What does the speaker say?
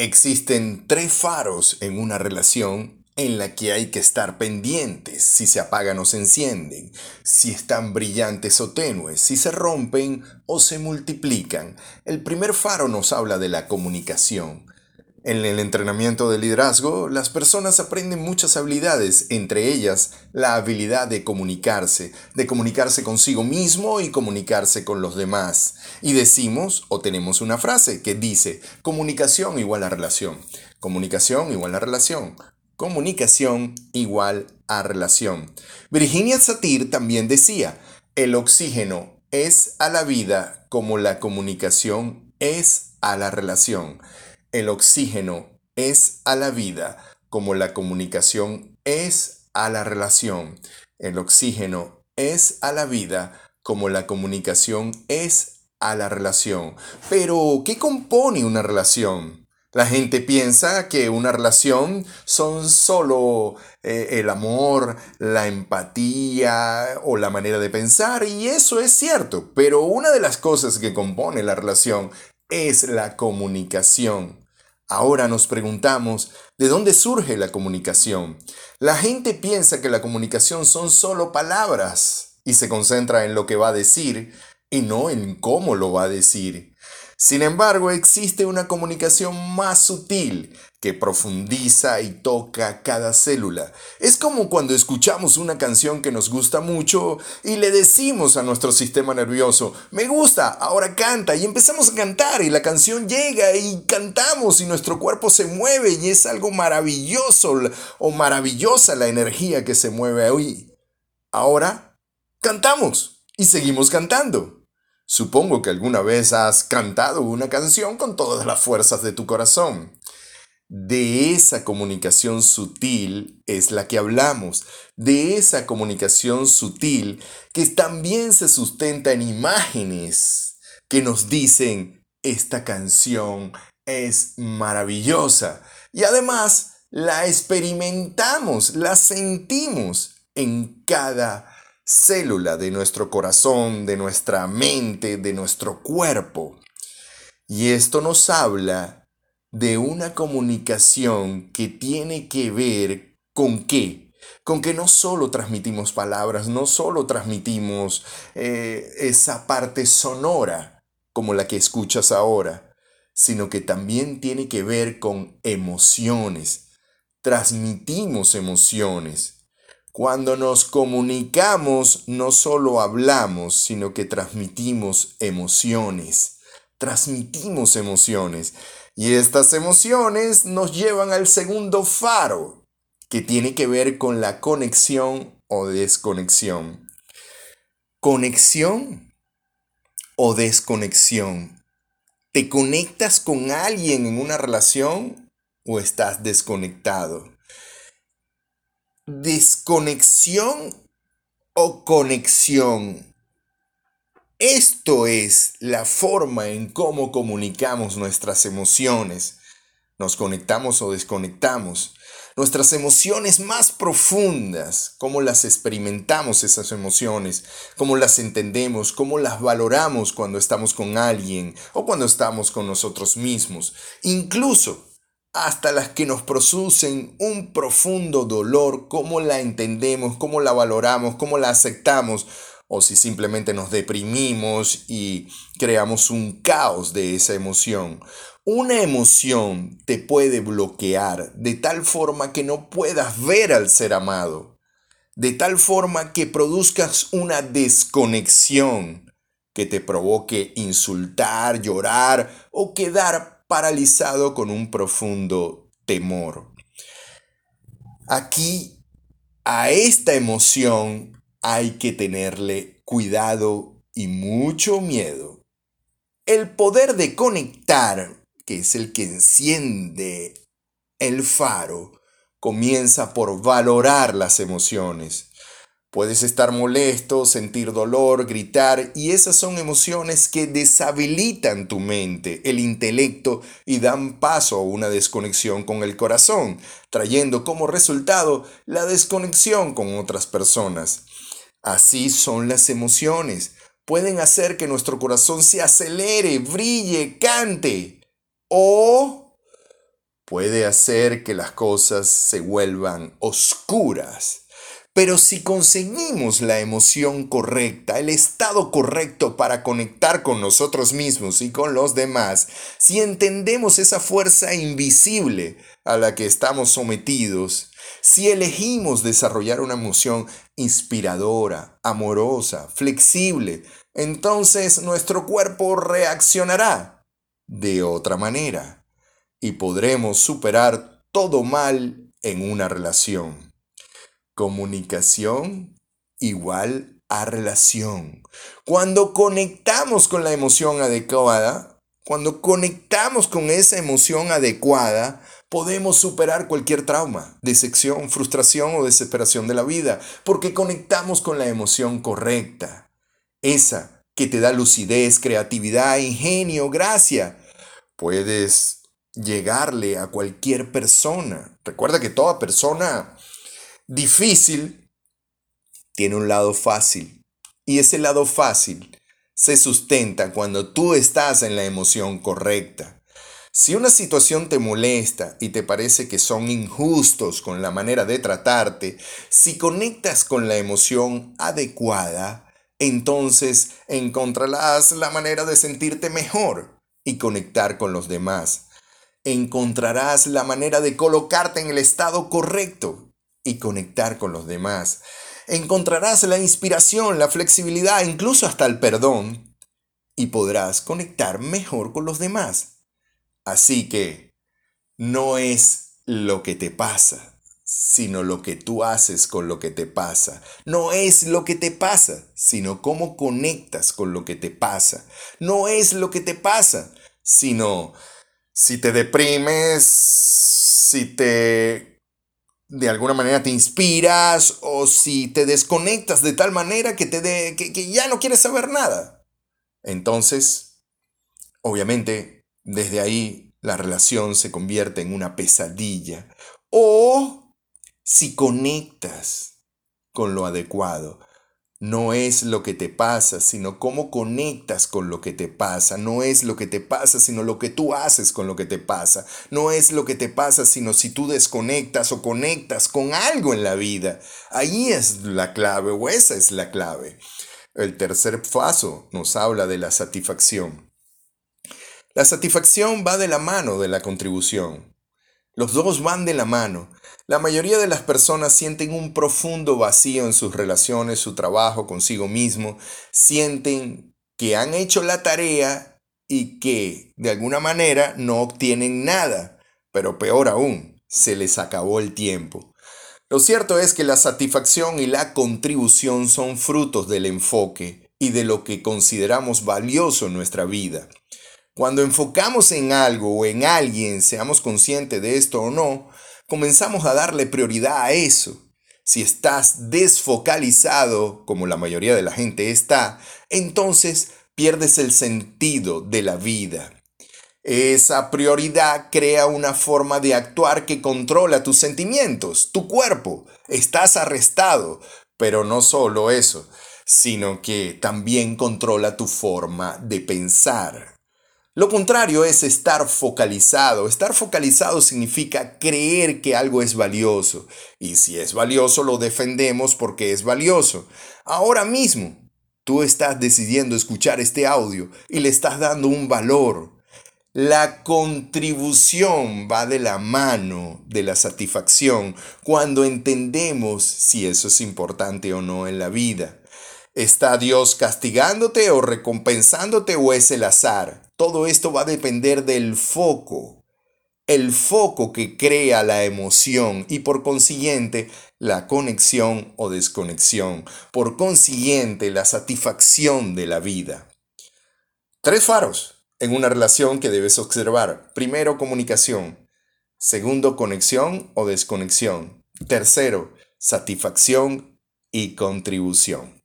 Existen tres faros en una relación en la que hay que estar pendientes si se apagan o se encienden, si están brillantes o tenues, si se rompen o se multiplican. El primer faro nos habla de la comunicación. En el entrenamiento de liderazgo, las personas aprenden muchas habilidades, entre ellas la habilidad de comunicarse, de comunicarse consigo mismo y comunicarse con los demás. Y decimos o tenemos una frase que dice, comunicación igual a relación, comunicación igual a relación, comunicación igual a relación. Virginia Satir también decía, el oxígeno es a la vida como la comunicación es a la relación. El oxígeno es a la vida como la comunicación es a la relación. El oxígeno es a la vida como la comunicación es a la relación. Pero, ¿qué compone una relación? La gente piensa que una relación son solo eh, el amor, la empatía o la manera de pensar y eso es cierto, pero una de las cosas que compone la relación es la comunicación. Ahora nos preguntamos, ¿de dónde surge la comunicación? La gente piensa que la comunicación son solo palabras y se concentra en lo que va a decir y no en cómo lo va a decir. Sin embargo, existe una comunicación más sutil que profundiza y toca cada célula. Es como cuando escuchamos una canción que nos gusta mucho y le decimos a nuestro sistema nervioso, me gusta, ahora canta, y empezamos a cantar y la canción llega y cantamos y nuestro cuerpo se mueve y es algo maravilloso o maravillosa la energía que se mueve ahí. Ahora cantamos y seguimos cantando. Supongo que alguna vez has cantado una canción con todas las fuerzas de tu corazón. De esa comunicación sutil es la que hablamos, de esa comunicación sutil que también se sustenta en imágenes que nos dicen, esta canción es maravillosa. Y además la experimentamos, la sentimos en cada célula de nuestro corazón, de nuestra mente, de nuestro cuerpo. Y esto nos habla de una comunicación que tiene que ver con qué. Con que no solo transmitimos palabras, no solo transmitimos eh, esa parte sonora como la que escuchas ahora, sino que también tiene que ver con emociones. Transmitimos emociones. Cuando nos comunicamos, no solo hablamos, sino que transmitimos emociones. Transmitimos emociones. Y estas emociones nos llevan al segundo faro, que tiene que ver con la conexión o desconexión. ¿Conexión o desconexión? ¿Te conectas con alguien en una relación o estás desconectado? Desconexión o conexión. Esto es la forma en cómo comunicamos nuestras emociones. Nos conectamos o desconectamos. Nuestras emociones más profundas, cómo las experimentamos esas emociones, cómo las entendemos, cómo las valoramos cuando estamos con alguien o cuando estamos con nosotros mismos. Incluso hasta las que nos producen un profundo dolor, cómo la entendemos, cómo la valoramos, cómo la aceptamos, o si simplemente nos deprimimos y creamos un caos de esa emoción. Una emoción te puede bloquear de tal forma que no puedas ver al ser amado, de tal forma que produzcas una desconexión que te provoque insultar, llorar o quedar paralizado con un profundo temor. Aquí, a esta emoción hay que tenerle cuidado y mucho miedo. El poder de conectar, que es el que enciende el faro, comienza por valorar las emociones. Puedes estar molesto, sentir dolor, gritar, y esas son emociones que deshabilitan tu mente, el intelecto y dan paso a una desconexión con el corazón, trayendo como resultado la desconexión con otras personas. Así son las emociones. Pueden hacer que nuestro corazón se acelere, brille, cante. O puede hacer que las cosas se vuelvan oscuras. Pero si conseguimos la emoción correcta, el estado correcto para conectar con nosotros mismos y con los demás, si entendemos esa fuerza invisible a la que estamos sometidos, si elegimos desarrollar una emoción inspiradora, amorosa, flexible, entonces nuestro cuerpo reaccionará de otra manera y podremos superar todo mal en una relación. Comunicación igual a relación. Cuando conectamos con la emoción adecuada, cuando conectamos con esa emoción adecuada, podemos superar cualquier trauma, decepción, frustración o desesperación de la vida, porque conectamos con la emoción correcta. Esa que te da lucidez, creatividad, ingenio, gracia. Puedes llegarle a cualquier persona. Recuerda que toda persona difícil tiene un lado fácil. Y ese lado fácil se sustenta cuando tú estás en la emoción correcta. Si una situación te molesta y te parece que son injustos con la manera de tratarte, si conectas con la emoción adecuada, entonces encontrarás la manera de sentirte mejor y conectar con los demás. Encontrarás la manera de colocarte en el estado correcto y conectar con los demás. Encontrarás la inspiración, la flexibilidad, incluso hasta el perdón, y podrás conectar mejor con los demás. Así que no es lo que te pasa, sino lo que tú haces con lo que te pasa. No es lo que te pasa, sino cómo conectas con lo que te pasa. No es lo que te pasa, sino si te deprimes, si te de alguna manera te inspiras o si te desconectas de tal manera que, te que, que ya no quieres saber nada. Entonces, obviamente, desde ahí la relación se convierte en una pesadilla. O si conectas con lo adecuado, no es lo que te pasa, sino cómo conectas con lo que te pasa. No es lo que te pasa, sino lo que tú haces con lo que te pasa. No es lo que te pasa, sino si tú desconectas o conectas con algo en la vida. Ahí es la clave o esa es la clave. El tercer paso nos habla de la satisfacción. La satisfacción va de la mano de la contribución. Los dos van de la mano. La mayoría de las personas sienten un profundo vacío en sus relaciones, su trabajo consigo mismo, sienten que han hecho la tarea y que de alguna manera no obtienen nada, pero peor aún, se les acabó el tiempo. Lo cierto es que la satisfacción y la contribución son frutos del enfoque y de lo que consideramos valioso en nuestra vida. Cuando enfocamos en algo o en alguien, seamos conscientes de esto o no, comenzamos a darle prioridad a eso. Si estás desfocalizado, como la mayoría de la gente está, entonces pierdes el sentido de la vida. Esa prioridad crea una forma de actuar que controla tus sentimientos, tu cuerpo. Estás arrestado, pero no solo eso, sino que también controla tu forma de pensar. Lo contrario es estar focalizado. Estar focalizado significa creer que algo es valioso. Y si es valioso, lo defendemos porque es valioso. Ahora mismo, tú estás decidiendo escuchar este audio y le estás dando un valor. La contribución va de la mano de la satisfacción cuando entendemos si eso es importante o no en la vida. ¿Está Dios castigándote o recompensándote o es el azar? Todo esto va a depender del foco, el foco que crea la emoción y por consiguiente la conexión o desconexión, por consiguiente la satisfacción de la vida. Tres faros en una relación que debes observar. Primero, comunicación. Segundo, conexión o desconexión. Tercero, satisfacción y contribución.